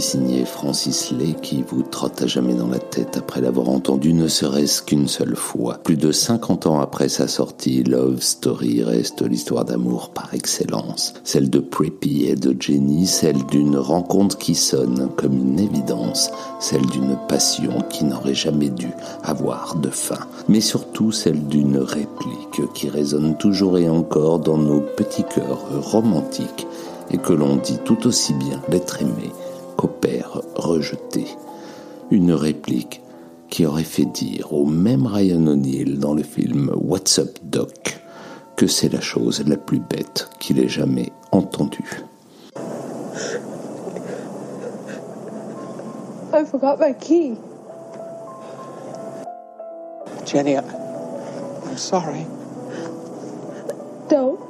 signé Francis Lay qui vous trotte à jamais dans la tête après l'avoir entendu ne serait-ce qu'une seule fois. Plus de 50 ans après sa sortie, Love Story reste l'histoire d'amour par excellence. Celle de Preppy et de Jenny, celle d'une rencontre qui sonne comme une évidence, celle d'une passion qui n'aurait jamais dû avoir de fin, mais surtout celle d'une réplique qui résonne toujours et encore dans nos petits cœurs romantiques et que l'on dit tout aussi bien l'être aimé qu'au père rejeté. Une réplique qui aurait fait dire au même Ryan O'Neill dans le film What's Up Doc que c'est la chose la plus bête qu'il ait jamais entendue. I forgot my key. Jenny, I'm sorry. Don't.